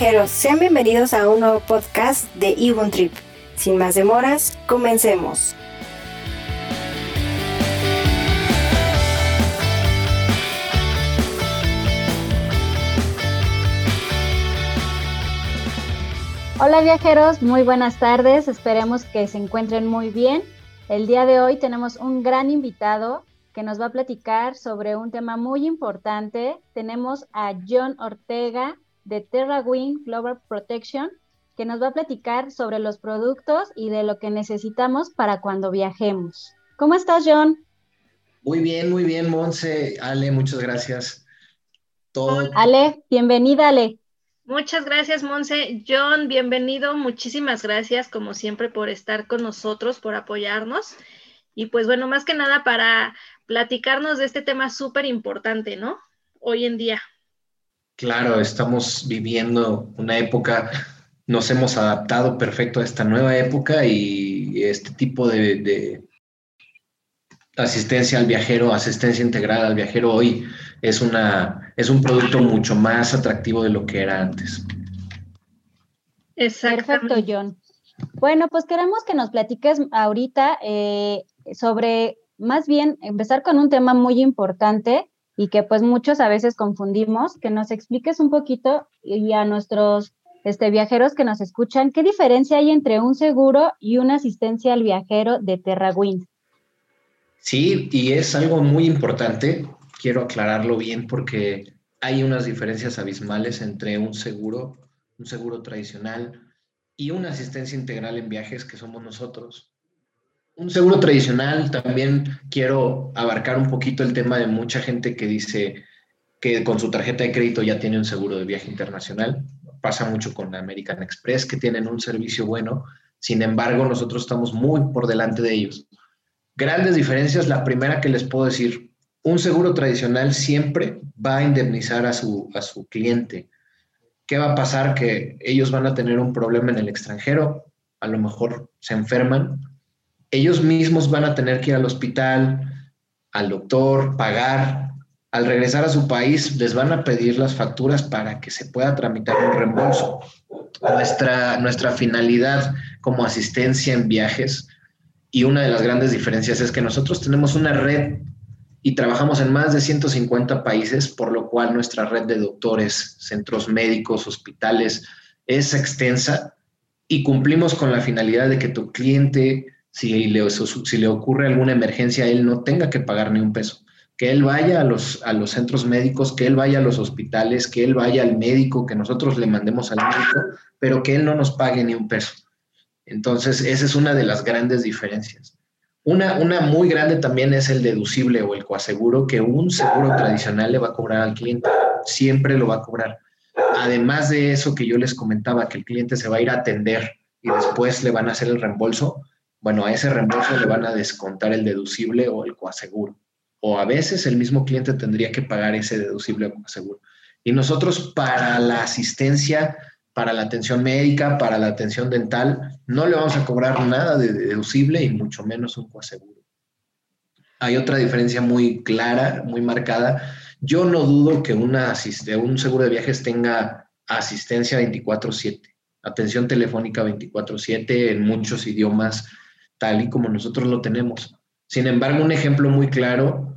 viajeros, sean bienvenidos a un nuevo podcast de Ibun Trip. Sin más demoras, comencemos. Hola viajeros, muy buenas tardes, esperemos que se encuentren muy bien. El día de hoy tenemos un gran invitado que nos va a platicar sobre un tema muy importante. Tenemos a John Ortega de TerraWing Global Protection, que nos va a platicar sobre los productos y de lo que necesitamos para cuando viajemos. ¿Cómo estás, John? Muy bien, muy bien, Monse. Ale, muchas gracias. Todo... Ale, bienvenida, Ale. Muchas gracias, Monse. John, bienvenido. Muchísimas gracias, como siempre, por estar con nosotros, por apoyarnos. Y pues bueno, más que nada para platicarnos de este tema súper importante, ¿no? Hoy en día. Claro, estamos viviendo una época, nos hemos adaptado perfecto a esta nueva época y este tipo de, de asistencia al viajero, asistencia integral al viajero hoy es, una, es un producto mucho más atractivo de lo que era antes. Perfecto, John. Bueno, pues queremos que nos platiques ahorita eh, sobre, más bien, empezar con un tema muy importante y que pues muchos a veces confundimos, que nos expliques un poquito y a nuestros este, viajeros que nos escuchan, ¿qué diferencia hay entre un seguro y una asistencia al viajero de TerraWind? Sí, y es algo muy importante quiero aclararlo bien porque hay unas diferencias abismales entre un seguro, un seguro tradicional y una asistencia integral en viajes que somos nosotros. Un seguro tradicional también quiero abarcar un poquito el tema de mucha gente que dice que con su tarjeta de crédito ya tiene un seguro de viaje internacional. Pasa mucho con American Express, que tienen un servicio bueno. Sin embargo, nosotros estamos muy por delante de ellos. Grandes diferencias. La primera que les puedo decir, un seguro tradicional siempre va a indemnizar a su, a su cliente. ¿Qué va a pasar? Que ellos van a tener un problema en el extranjero, a lo mejor se enferman, ellos mismos van a tener que ir al hospital, al doctor, pagar. Al regresar a su país, les van a pedir las facturas para que se pueda tramitar un reembolso. Nuestra, nuestra finalidad como asistencia en viajes y una de las grandes diferencias es que nosotros tenemos una red y trabajamos en más de 150 países, por lo cual nuestra red de doctores, centros médicos, hospitales es extensa y cumplimos con la finalidad de que tu cliente, si le, ocurre alguna emergencia, él no tenga que pagar ni un peso. Que él vaya a los, a los centros médicos, que él vaya a los hospitales, que él vaya al médico, que nosotros le mandemos al médico, pero que él no nos pague ni un peso. Entonces, esa es una de las grandes diferencias. Una, una muy grande también es el deducible o el coaseguro que un seguro tradicional le va a cobrar al cliente. Siempre lo va a cobrar. Además de eso que yo les comentaba, que el cliente se va a ir a atender y después le van a hacer el reembolso, bueno, a ese reembolso le van a descontar el deducible o el coaseguro. O a veces el mismo cliente tendría que pagar ese deducible o coaseguro. Y nosotros para la asistencia para la atención médica, para la atención dental, no le vamos a cobrar nada de deducible y mucho menos un coaseguro. Hay otra diferencia muy clara, muy marcada. Yo no dudo que un seguro de viajes tenga asistencia 24/7, atención telefónica 24/7 en muchos idiomas, tal y como nosotros lo tenemos. Sin embargo, un ejemplo muy claro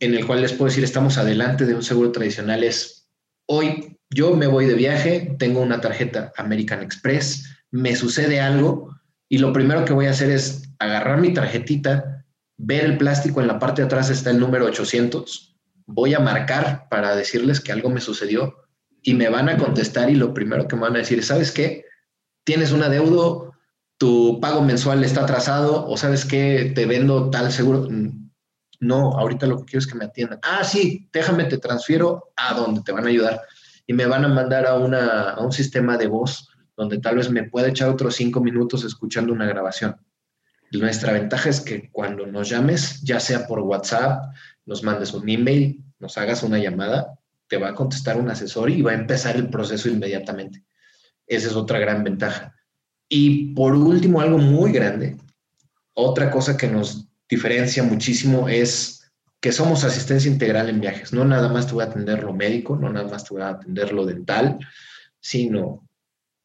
en el cual les puedo decir estamos adelante de un seguro tradicional es hoy yo me voy de viaje, tengo una tarjeta American Express, me sucede algo y lo primero que voy a hacer es agarrar mi tarjetita, ver el plástico, en la parte de atrás está el número 800, voy a marcar para decirles que algo me sucedió y me van a contestar y lo primero que me van a decir es, ¿sabes qué? Tienes un adeudo, tu pago mensual está atrasado o sabes qué, te vendo tal seguro. No, ahorita lo que quiero es que me atiendan. Ah, sí, déjame, te transfiero a donde te van a ayudar y me van a mandar a, una, a un sistema de voz donde tal vez me pueda echar otros cinco minutos escuchando una grabación. nuestra ventaja es que cuando nos llames, ya sea por WhatsApp, nos mandes un email, nos hagas una llamada, te va a contestar un asesor y va a empezar el proceso inmediatamente. Esa es otra gran ventaja. Y por último, algo muy grande, otra cosa que nos diferencia muchísimo es que somos asistencia integral en viajes. No nada más te voy a atender lo médico, no nada más te voy a atender lo dental, sino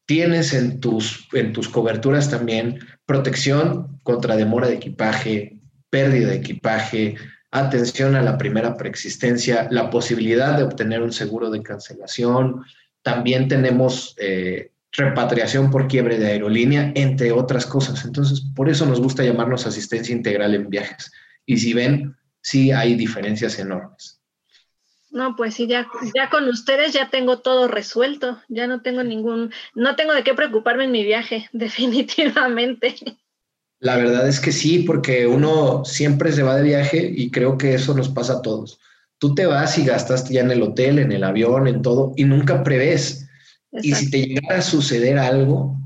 tienes en tus, en tus coberturas también protección contra demora de equipaje, pérdida de equipaje, atención a la primera preexistencia, la posibilidad de obtener un seguro de cancelación. También tenemos eh, repatriación por quiebre de aerolínea, entre otras cosas. Entonces, por eso nos gusta llamarnos asistencia integral en viajes. Y si ven, sí hay diferencias enormes. No, pues sí, ya, ya con ustedes ya tengo todo resuelto, ya no tengo ningún, no tengo de qué preocuparme en mi viaje, definitivamente. La verdad es que sí, porque uno siempre se va de viaje y creo que eso nos pasa a todos. Tú te vas y gastas ya en el hotel, en el avión, en todo, y nunca prevés y si te llegara a suceder algo,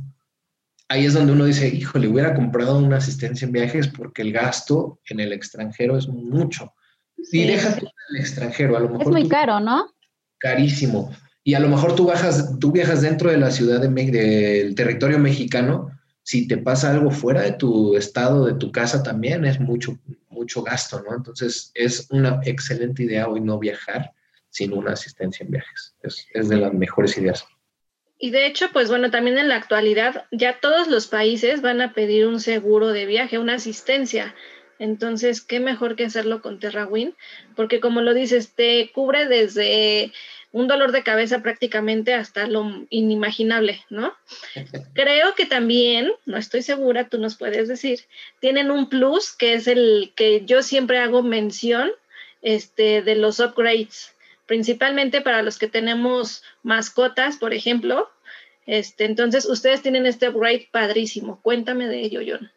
ahí es donde uno dice, híjole, hubiera comprado una asistencia en viajes porque el gasto en el extranjero es mucho. Y déjate en el extranjero, a lo mejor. Es muy caro, ¿no? Carísimo. Y a lo mejor tú, bajas, tú viajas dentro de la ciudad de, del territorio mexicano, si te pasa algo fuera de tu estado, de tu casa también, es mucho, mucho gasto, ¿no? Entonces es una excelente idea hoy no viajar sin una asistencia en viajes. Es, es de las mejores ideas. Y de hecho, pues bueno, también en la actualidad ya todos los países van a pedir un seguro de viaje, una asistencia. Entonces, qué mejor que hacerlo con TerraWin, porque como lo dices, te cubre desde un dolor de cabeza prácticamente hasta lo inimaginable, ¿no? Creo que también, no estoy segura, tú nos puedes decir, tienen un plus que es el que yo siempre hago mención este, de los upgrades principalmente para los que tenemos mascotas, por ejemplo. Este, entonces, ustedes tienen este upgrade padrísimo. Cuéntame de ello, John.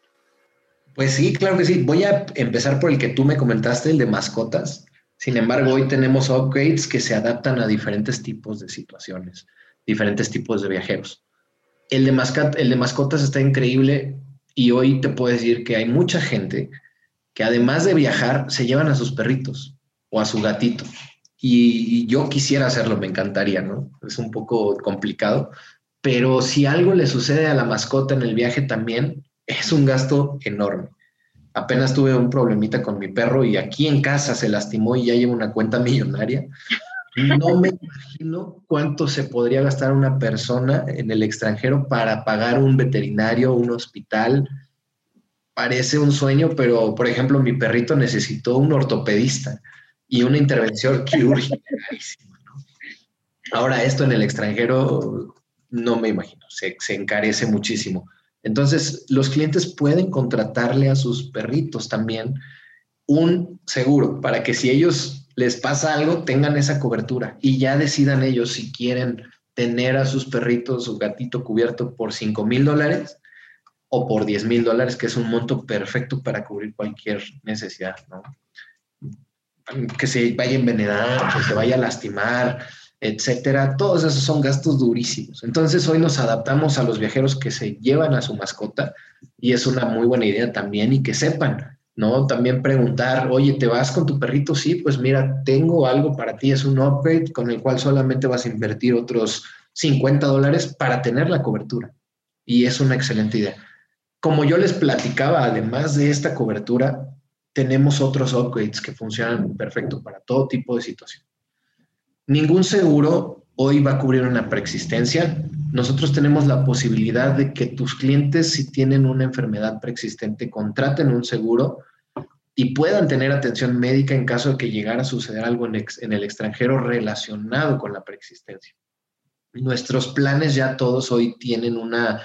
Pues sí, claro que sí. Voy a empezar por el que tú me comentaste, el de mascotas. Sin embargo, hoy tenemos upgrades que se adaptan a diferentes tipos de situaciones, diferentes tipos de viajeros. El de, el de mascotas está increíble y hoy te puedo decir que hay mucha gente que además de viajar se llevan a sus perritos o a su gatito y, yo quisiera hacerlo, me encantaría, ¿no? Es un poco complicado, pero si algo le sucede a la mascota en el viaje también, es un gasto enorme. Apenas tuve un problemita con mi perro y aquí en casa se lastimó y ya lleva una cuenta millonaria. No me imagino cuánto se podría gastar una persona en el extranjero para pagar un veterinario, un hospital. Parece un sueño, pero por ejemplo, mi perrito necesitó un ortopedista y una intervención quirúrgica. Ahora, esto en el extranjero no me imagino, se, encarece muchísimo. Entonces, los clientes pueden contratarle a sus perritos también un seguro para que si ellos les pasa algo, tengan esa cobertura y ya decidan ellos si quieren tener a sus perritos, su gatito cubierto por 5 mil dólares o por 10 mil dólares, que es un monto perfecto para cubrir cualquier necesidad, ¿no? Que se vaya a envenenar, que se vaya a lastimar, etcétera. Todos esos son gastos durísimos. Entonces hoy nos adaptamos a los viajeros que se llevan a su mascota y es una muy buena idea también y que sepan, ¿no? También preguntar, oye, ¿te vas con tu perrito? Sí, pues mira, tengo algo para ti, es un upgrade con el cual solamente vas a invertir otros 50 dólares para tener la cobertura. Y es una excelente idea. Como yo les platicaba, además de esta cobertura, tenemos otros upgrades que funcionan perfecto para todo tipo de situación. Ningún seguro hoy va a cubrir una preexistencia. Nosotros tenemos la posibilidad de que tus clientes, si tienen una enfermedad preexistente, contraten un seguro y puedan tener atención médica en caso de que llegara a suceder algo en, en el extranjero relacionado con la preexistencia. Nuestros planes ya todos hoy tienen una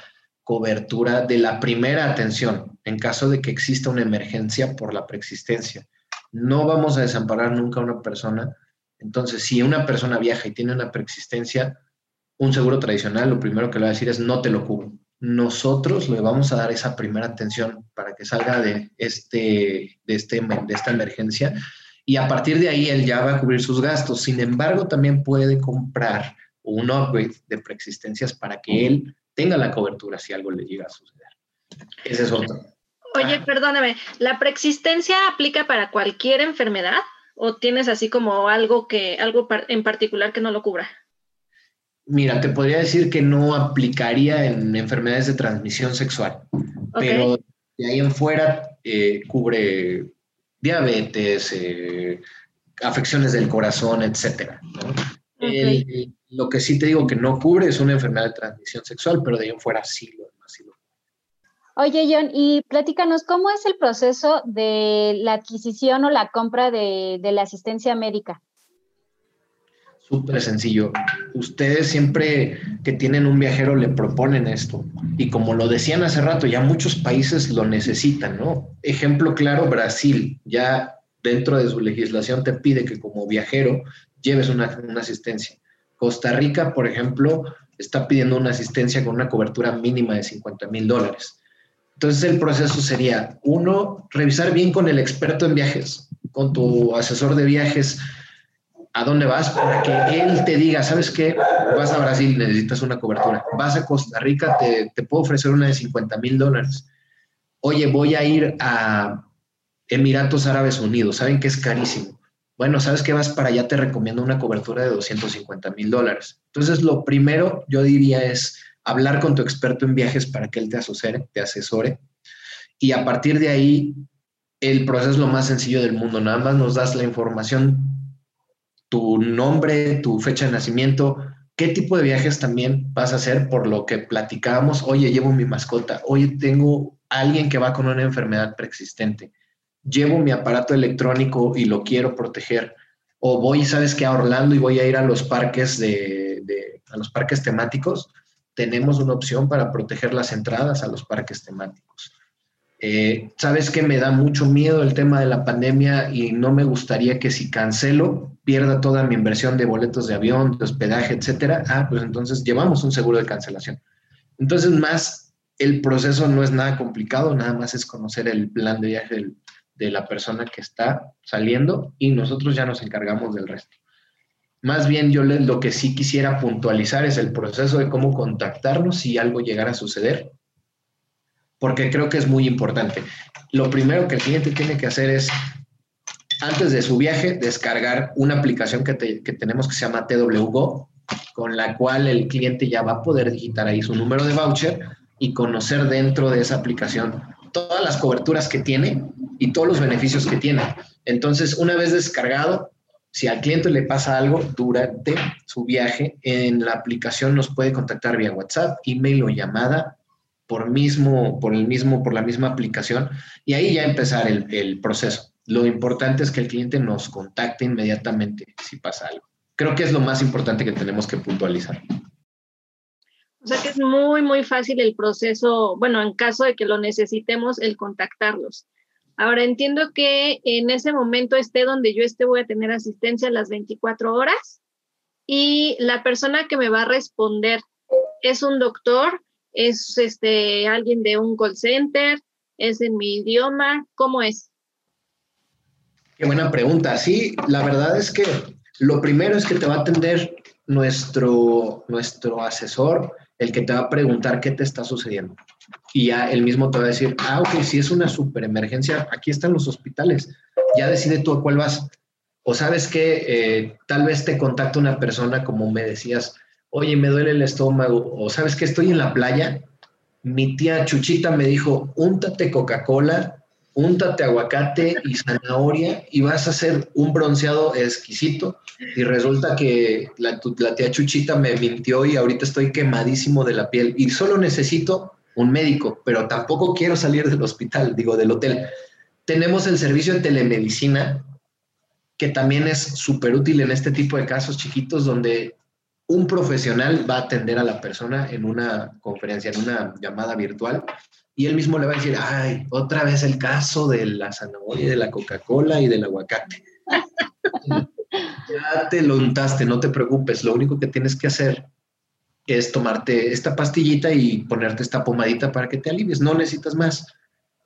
cobertura de la primera atención en caso de que exista una emergencia por la preexistencia. No vamos a desamparar nunca a una persona. Entonces, si una persona viaja y tiene una preexistencia, un seguro tradicional, lo primero que le va a decir es no te lo cubro. Nosotros le vamos a dar esa primera atención para que salga de, este, de, este, de esta emergencia y a partir de ahí él ya va a cubrir sus gastos. Sin embargo, también puede comprar un upgrade de preexistencias para que él tenga la cobertura si algo le llega a suceder. Ese es otro. Oye, ah. perdóname, ¿la preexistencia aplica para cualquier enfermedad o tienes así como algo que algo en particular que no lo cubra? Mira, te podría decir que no aplicaría en enfermedades de transmisión sexual, pero de ahí en fuera eh, cubre diabetes, eh, afecciones del corazón, etcétera. El, Lo que sí te digo que no cubre es una enfermedad de transmisión sexual, pero de ahí en fuera sí lo demás sí lo Oye, John, y platícanos, ¿cómo es el proceso de la adquisición o la compra de, de la asistencia médica? Súper sencillo. Ustedes siempre que tienen un viajero le proponen esto. Y como lo decían hace rato, ya muchos países lo necesitan, ¿no? Ejemplo claro, Brasil ya dentro de su legislación te pide que como viajero lleves una, una asistencia. Costa Rica, por ejemplo, está pidiendo una asistencia con una cobertura mínima de 50 mil dólares. Entonces el proceso sería, uno, revisar bien con el experto en viajes, con tu asesor de viajes, a dónde vas para que él te diga, ¿sabes qué? Vas a Brasil, necesitas una cobertura. Vas a Costa Rica, te, te puedo ofrecer una de 50 mil dólares. Oye, voy a ir a Emiratos Árabes Unidos, saben que es carísimo. Bueno, ¿sabes qué? Vas para allá, te recomiendo una cobertura de 250 mil dólares. Entonces, lo primero yo diría es hablar con tu experto en viajes para que él te asesore, te asesore. Y a partir de ahí, el proceso es lo más sencillo del mundo. Nada más nos das la información tu nombre, tu fecha de nacimiento, qué tipo de viajes también vas a hacer por lo que platicábamos, oye, llevo mi mascota, oye, tengo alguien que va con una enfermedad preexistente, llevo mi aparato electrónico y lo quiero proteger, o voy, sabes que a Orlando y voy a ir a los parques de, a los parques temáticos, tenemos una opción para proteger las entradas a los parques temáticos. Eh, Sabes que me da mucho miedo el tema de la pandemia y no me gustaría que si cancelo pierda toda mi inversión de boletos de avión, de hospedaje, etcétera. Ah, pues entonces llevamos un seguro de cancelación. Entonces, más el proceso no es nada complicado, nada más es conocer el plan de viaje del, de la persona que está saliendo y nosotros ya nos encargamos del resto. Más bien yo lo que sí quisiera puntualizar es el proceso de cómo contactarnos si algo llegara a suceder porque creo que es muy importante. Lo primero que el cliente tiene que hacer es, antes de su viaje, descargar una aplicación que, tenemos que se llama TWGO, con la cual el cliente ya va a poder digitar ahí su número de voucher y conocer dentro de esa aplicación todas las coberturas que tiene y todos los beneficios que tiene. Entonces, una vez descargado, si al cliente le pasa algo durante su viaje, en la aplicación nos puede contactar vía WhatsApp, email o llamada por mismo, por el mismo, por la misma aplicación y ahí ya empezar el, el proceso. Lo importante es que el cliente nos contacte inmediatamente si pasa algo. Creo que es lo más importante que tenemos que puntualizar. O sea que es muy, muy fácil el proceso, bueno, en caso de que lo necesitemos, el contactarlos. Ahora entiendo que en ese momento esté donde yo esté, voy a tener asistencia a las 24 horas y la persona que me va a responder es un doctor, ¿Es este, alguien de un call center? ¿Es en mi idioma? ¿Cómo es? Qué buena pregunta. Sí, la verdad es que lo primero es que te va a atender nuestro, nuestro asesor, el que te va a preguntar qué te está sucediendo. Y ya él mismo te va a decir, ah, ok, si es una super emergencia, aquí están los hospitales, ya decide tú a cuál vas. O sabes que eh, tal vez te contacta una persona, como me decías, oye, me duele el estómago, o sabes que estoy en la playa, mi tía Chuchita me dijo, úntate Coca-Cola, úntate aguacate y zanahoria y vas a hacer un bronceado exquisito. Y resulta que la, la, tía Chuchita me mintió y ahorita estoy quemadísimo de la piel y solo necesito un médico, pero tampoco quiero salir del hospital, digo, del hotel. Tenemos el servicio de telemedicina, que también es súper útil en este tipo de casos chiquitos donde un profesional va a atender a la persona en una conferencia, en una llamada virtual, y él mismo le va a decir, ay, otra vez el caso de la zanahoria, de la Coca-Cola y del aguacate. ya te lo untaste, no te preocupes, lo único que tienes que hacer es tomarte esta pastillita y ponerte esta pomadita para que te alivies, no necesitas más.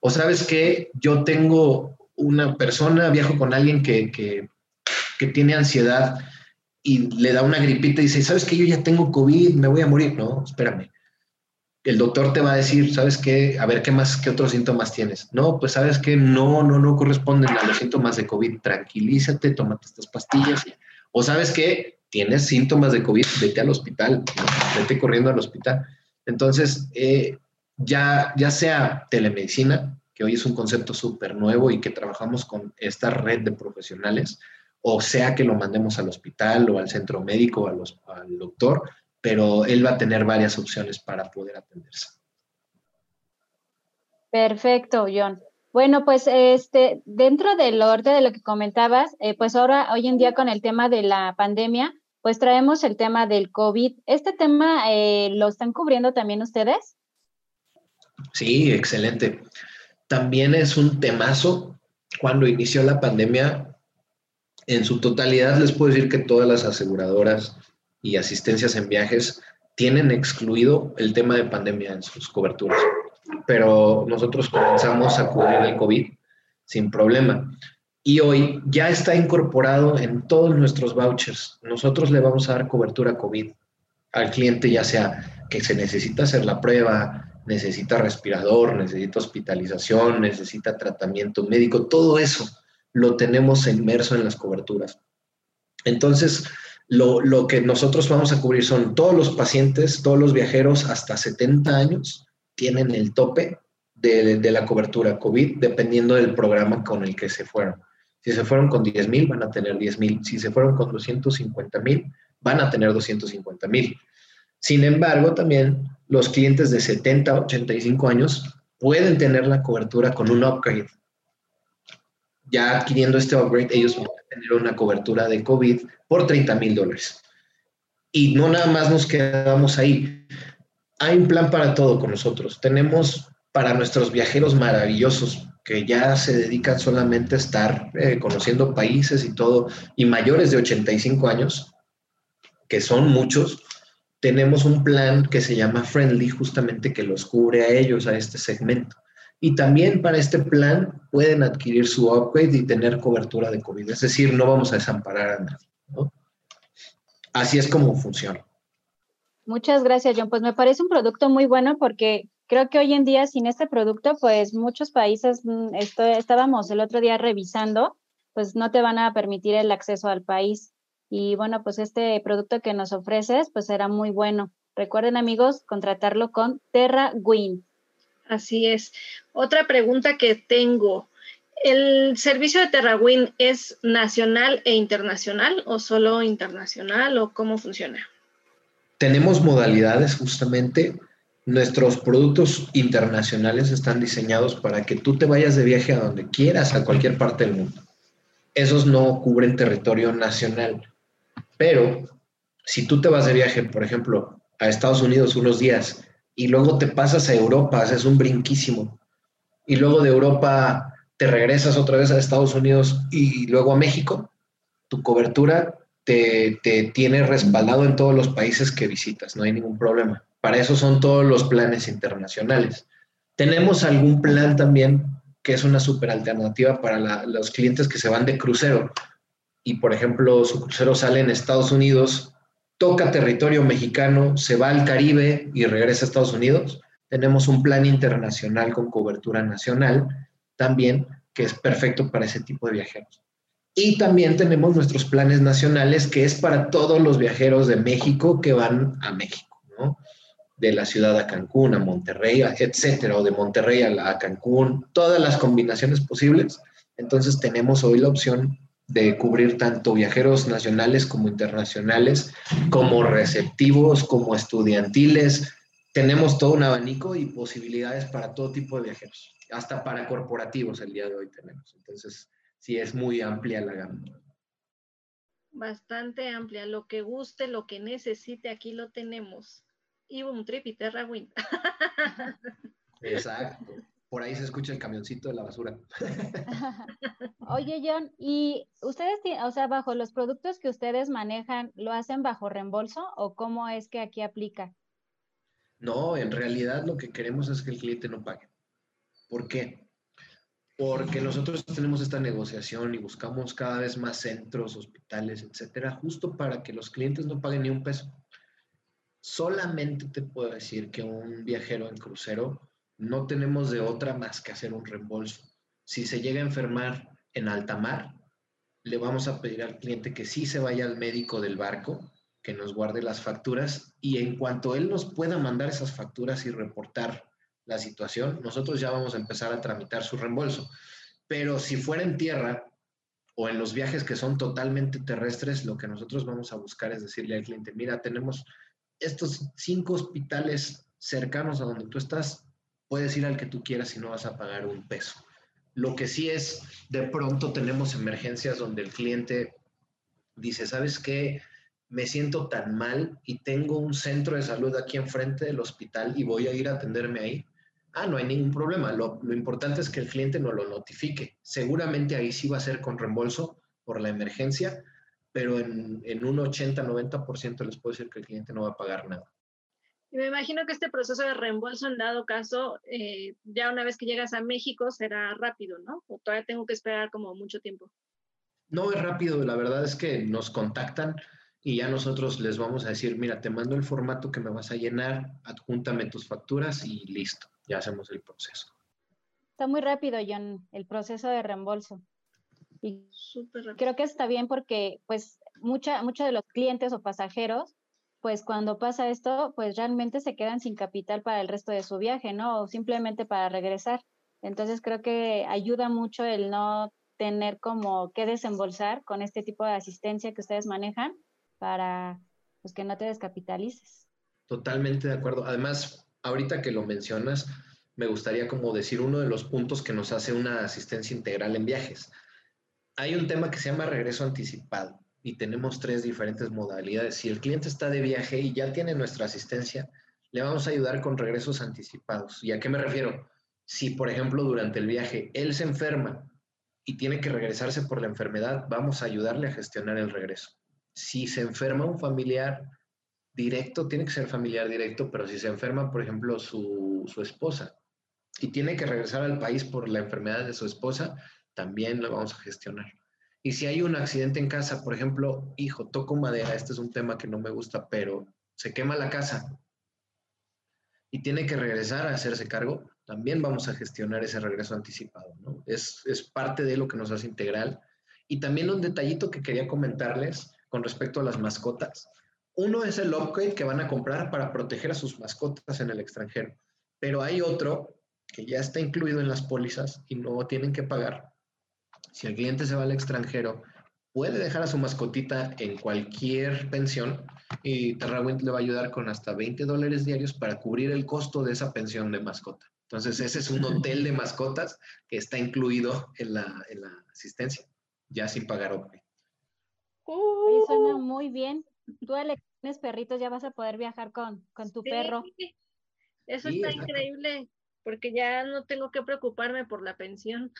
O sabes que yo tengo una persona, viajo con alguien que, que, que tiene ansiedad y le da una gripita y dice, ¿sabes qué? Yo ya tengo COVID, me voy a morir. No, espérame. El doctor te va a decir, ¿sabes qué? A ver, ¿qué más, qué otros síntomas tienes? No, pues sabes que no, no, no corresponden a los síntomas de COVID. Tranquilízate, tómate estas pastillas. O sabes qué? Tienes síntomas de COVID, vete al hospital, vete corriendo al hospital. Entonces, eh, ya, ya sea telemedicina, que hoy es un concepto súper nuevo y que trabajamos con esta red de profesionales, o sea que lo mandemos al hospital o al centro médico o al doctor, pero él va a tener varias opciones para poder atenderse. Perfecto, John. Bueno, pues este, dentro del orden de lo que comentabas, eh, pues ahora, hoy en día con el tema de la pandemia, pues traemos el tema del COVID. ¿Este tema eh, lo están cubriendo también ustedes? Sí, excelente. También es un temazo. Cuando inició la pandemia, en su totalidad les puedo decir que todas las aseguradoras y asistencias en viajes tienen excluido el tema de pandemia en sus coberturas pero nosotros comenzamos a cubrir el COVID sin problema. Y hoy ya está incorporado en todos nuestros vouchers. Nosotros le vamos a dar cobertura COVID al cliente, ya sea que se necesita hacer la prueba, necesita respirador, necesita hospitalización, necesita tratamiento médico, todo eso lo tenemos inmerso en las coberturas. Entonces, lo, lo, que nosotros vamos a cubrir son todos los pacientes, todos los viajeros hasta 70 años tienen el tope de, la cobertura COVID dependiendo del programa con el que se fueron. Si se fueron con 10 mil, van a tener 10 mil. Si se fueron con 250 mil, van a tener 250 mil. Sin embargo, también los clientes de 70 85 años pueden tener la cobertura con un upgrade. Ya adquiriendo este upgrade, ellos van a tener una cobertura de COVID por 30 mil dólares. Y no nada más nos quedamos ahí hay un plan para todo con nosotros. Tenemos para nuestros viajeros maravillosos que ya se dedican solamente a estar eh, conociendo países y todo, y mayores de 85 años, que son muchos, tenemos un plan que se llama Friendly, justamente que los cubre a ellos, a este segmento. Y también para este plan pueden adquirir su upgrade y tener cobertura de COVID. Es decir, no vamos a desamparar a nadie. Así es como funciona. Muchas gracias, John. Pues me parece un producto muy bueno porque creo que hoy en día sin este producto, pues muchos países, mm, esto, estábamos el otro día revisando, pues no te van a permitir el acceso al país. Y bueno, pues este producto que nos ofreces, pues será muy bueno. Recuerden amigos, contratarlo con Terra Win. Así es. Otra pregunta que tengo. ¿El servicio de TerraWin es nacional e internacional o solo internacional o cómo funciona? tenemos modalidades justamente. Nuestros productos internacionales están diseñados para que tú te vayas de viaje a donde quieras, a cualquier parte del mundo. Esos no cubren territorio nacional. Pero si tú te vas de viaje, por ejemplo, a Estados Unidos unos días y luego te pasas a Europa, haces un brinquísimo, y luego de Europa te regresas otra vez a Estados Unidos y luego a México, tu cobertura te, tiene respaldado en todos los países que visitas, no hay ningún problema. Para eso son todos los planes internacionales. Tenemos algún plan también que es una super alternativa para los clientes que se van de crucero y, por ejemplo, su crucero sale en Estados Unidos, toca territorio mexicano, se va al Caribe y regresa a Estados Unidos. Tenemos un plan internacional con cobertura nacional también que es perfecto para ese tipo de viajeros. Y también tenemos nuestros planes nacionales, que es para todos los viajeros de México que van a México, ¿no? De la ciudad a Cancún, a Monterrey, etcétera, o de Monterrey a, Cancún, todas las combinaciones posibles. Entonces tenemos hoy la opción de cubrir tanto viajeros nacionales como internacionales, como receptivos, como estudiantiles. Tenemos todo un abanico y posibilidades para todo tipo de viajeros, hasta para corporativos el día de hoy tenemos. Entonces, sí es muy amplia la gama. Bastante amplia, lo que guste, lo que necesite, aquí lo tenemos. un Trip y Terra Wind. Exacto. Por ahí se escucha el camioncito de la basura. Oye, John, ¿y ustedes, o sea, bajo los productos que ustedes manejan, lo hacen bajo reembolso o cómo es que aquí aplica? No, en realidad lo que queremos es que el cliente no pague. ¿Por qué? porque nosotros tenemos esta negociación y buscamos cada vez más centros, hospitales, etcétera, justo para que los clientes no paguen ni un peso. Solamente te puedo decir que un viajero en crucero no tenemos de otra más que hacer un reembolso. Si se llega a enfermar en alta mar, le vamos a pedir al cliente que sí se vaya al médico del barco, que nos guarde las facturas y en cuanto él nos pueda mandar esas facturas y reportar la situación, nosotros ya vamos a empezar a tramitar su reembolso. Pero si fuera en tierra, o en los viajes que son totalmente terrestres, lo que nosotros vamos a buscar es decirle al cliente, mira, tenemos estos cinco hospitales cercanos a donde tú estás, puedes ir al que tú quieras y no vas a pagar un peso. Lo que sí es, de pronto tenemos emergencias donde el cliente dice, ¿sabes qué? Me siento tan mal y tengo un centro de salud aquí enfrente del hospital y voy a ir a atenderme ahí. Ah, no hay ningún problema. Lo, importante es que el cliente no lo notifique. Seguramente ahí sí va a ser con reembolso por la emergencia, pero en, en un 80-90% les puedo decir que el cliente no va a pagar nada. Y me imagino que este proceso de reembolso, en dado caso, eh, ya una vez que llegas a México, será rápido, ¿no? O todavía tengo que esperar como mucho tiempo. No es rápido, la verdad es que nos contactan y ya nosotros les vamos a decir, mira, te mando el formato que me vas a llenar, adjúntame tus facturas y listo, ya hacemos el proceso. Está muy rápido, John, el proceso de reembolso. Y creo que está bien porque, pues, mucha, muchos de los clientes o pasajeros pues cuando pasa esto, pues realmente se quedan sin capital para el resto de su viaje, ¿no? O simplemente para regresar. Entonces creo que ayuda mucho el no tener como que desembolsar con este tipo de asistencia que ustedes manejan para pues que no te descapitalices. Totalmente de acuerdo. Además, ahorita que lo mencionas, me gustaría como decir uno de los puntos que nos hace una asistencia integral en viajes. Hay un tema que se llama regreso anticipado y tenemos tres diferentes modalidades. Si el cliente está de viaje y ya tiene nuestra asistencia, le vamos a ayudar con regresos anticipados. ¿Y a qué me refiero? Si, por ejemplo, durante el viaje él se enferma y tiene que regresarse por la enfermedad, vamos a ayudarle a gestionar el regreso. Si se enferma un familiar directo, tiene que ser familiar directo, pero si se enferma, por ejemplo, su, su esposa y tiene que regresar al país por la enfermedad de su esposa, también lo vamos a gestionar. Y si hay un accidente en casa, por ejemplo, hijo, toco madera, este es un tema que no me gusta, pero se quema la casa y tiene que regresar a hacerse cargo, también vamos a gestionar ese regreso anticipado, ¿no? Es, es parte de lo que nos hace integral. Y también un detallito que quería comentarles con respecto a las mascotas. Uno es el upgrade que van a comprar para proteger a sus mascotas en el extranjero, pero hay otro que ya está incluido en las pólizas y no tienen que pagar, si el cliente se va al extranjero, puede dejar a su mascotita en cualquier pensión y TerraWind le va a ayudar con hasta 20 dólares diarios para cubrir el costo de esa pensión de mascota. Entonces, ese es un hotel de mascotas que está incluido en la, asistencia, ya sin pagar OPE. suena muy bien. Tú, Alex, tienes perritos, ya vas a poder viajar con, con tu perro. Eso está increíble, porque ya no tengo que preocuparme por la pensión.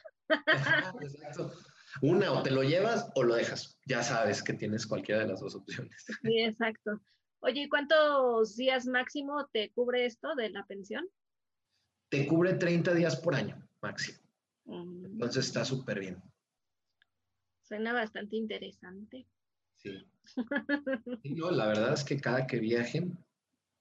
Exacto. Una, o te lo llevas o lo dejas. Ya sabes que tienes cualquiera de las dos opciones. Sí, exacto. Oye, ¿y cuántos días máximo te cubre esto de la pensión? Te cubre 30 días por año máximo. Mm. Entonces está súper bien. Suena bastante interesante. Sí. no, la verdad es que cada que viajen,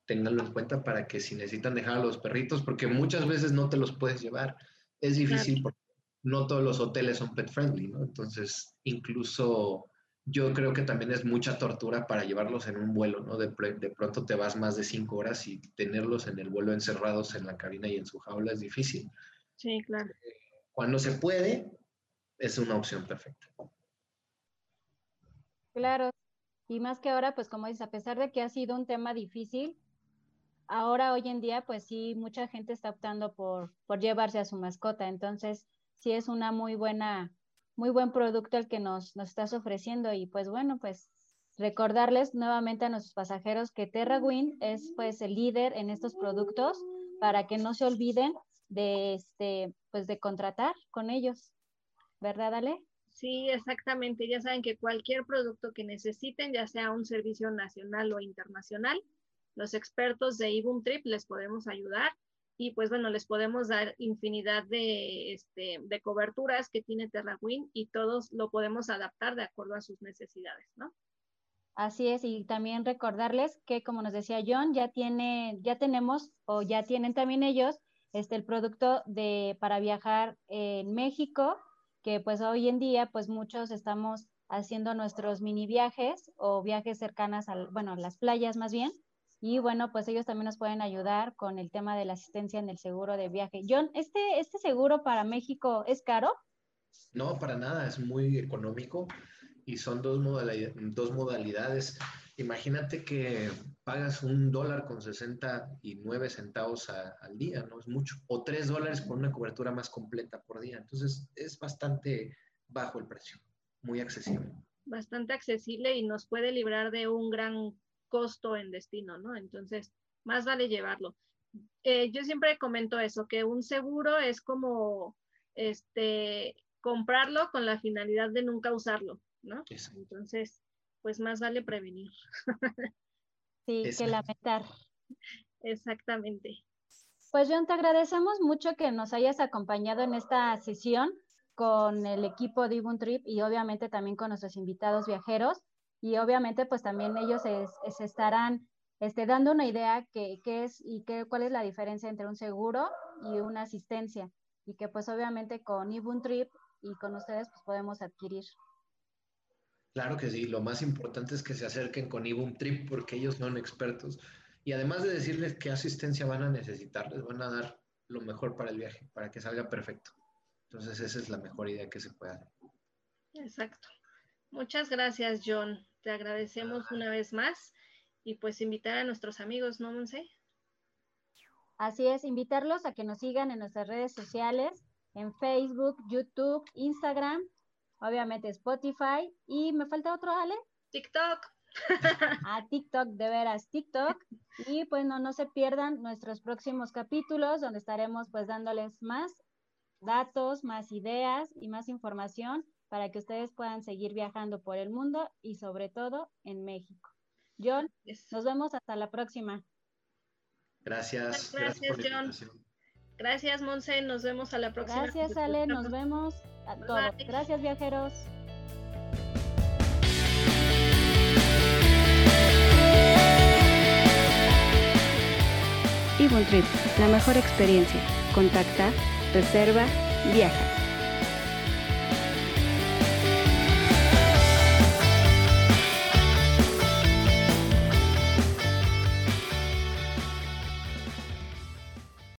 ténganlo en cuenta para que si necesitan dejar a los perritos, porque muchas veces no te los puedes llevar. Es difícil porque no todos los hoteles son pet friendly, ¿no? Entonces, incluso yo creo que también es mucha tortura para llevarlos en un vuelo, ¿no? De, de, pronto te vas más de cinco horas y tenerlos en el vuelo encerrados en la cabina y en su jaula es difícil. Sí, claro. Cuando se puede, es una opción perfecta. Claro. Y más que ahora, pues como dices, a pesar de que ha sido un tema difícil, ahora hoy en día, pues sí, mucha gente está optando por, por llevarse a su mascota. Entonces, sí es una muy buena, muy buen producto el que nos, nos estás ofreciendo y pues bueno, pues recordarles nuevamente a nuestros pasajeros que TerraWin es pues el líder en estos productos para que no se olviden de este pues de contratar con ellos. ¿Verdad, Ale? Sí, exactamente. Ya saben que cualquier producto que necesiten, ya sea un servicio nacional o internacional, los expertos de Ibum Trip les podemos ayudar y pues bueno, les podemos dar infinidad de, este, de coberturas que tiene TerraWin y todos lo podemos adaptar de acuerdo a sus necesidades, ¿no? Así es, y también recordarles que como nos decía John, ya tiene, ya tenemos o ya tienen también ellos este el producto de para viajar en México, que pues hoy en día pues muchos estamos haciendo nuestros mini viajes o viajes cercanas al, bueno, las playas más bien, y bueno, pues ellos también nos pueden ayudar con el tema de la asistencia en el seguro de viaje. John, ¿este, este seguro para México es caro? No, para nada, es muy económico y son dos, dos modalidades. Imagínate que pagas un dólar con 69 centavos al día, ¿no? Es mucho. O tres dólares por una cobertura más completa por día. Entonces, es bastante bajo el precio, muy accesible. Bastante accesible y nos puede librar de un gran costo en destino, ¿no? Entonces, más vale llevarlo. Eh, yo siempre comento eso, que un seguro es como este, comprarlo con la finalidad de nunca usarlo, ¿no? Entonces, pues más vale prevenir. Sí, que lamentar. Exactamente. Pues John, te agradecemos mucho que nos hayas acompañado en esta sesión con el equipo de Ibun Trip y obviamente también con nuestros invitados viajeros y obviamente pues también ellos se, estarán este, dando una idea que, es y qué, cuál es la diferencia entre un seguro y una asistencia y que pues obviamente con Ibun Trip y con ustedes pues podemos adquirir. Claro que sí, lo más importante es que se acerquen con Ibun Trip porque ellos son expertos y además de decirles qué asistencia van a necesitar, les van a dar lo mejor para el viaje, para que salga perfecto. Entonces esa es la mejor idea que se pueda dar. Exacto. Muchas gracias, John. Te agradecemos una vez más y pues invitar a nuestros amigos, ¿no, Monse? Así es, invitarlos a que nos sigan en nuestras redes sociales, en Facebook, YouTube, Instagram, obviamente Spotify y me falta otro, Ale. TikTok. A TikTok, de veras, TikTok. Y pues no, no se pierdan nuestros próximos capítulos donde estaremos pues dándoles más datos, más ideas y más información para que ustedes puedan seguir viajando por el mundo y sobre todo en México. John, nos vemos hasta la próxima. Gracias. Gracias, John. Gracias, Monse. Nos vemos a la próxima. Gracias, Ale. Nos vemos a todos. Gracias, viajeros. Trip, la mejor experiencia. Contacta, reserva, viaja.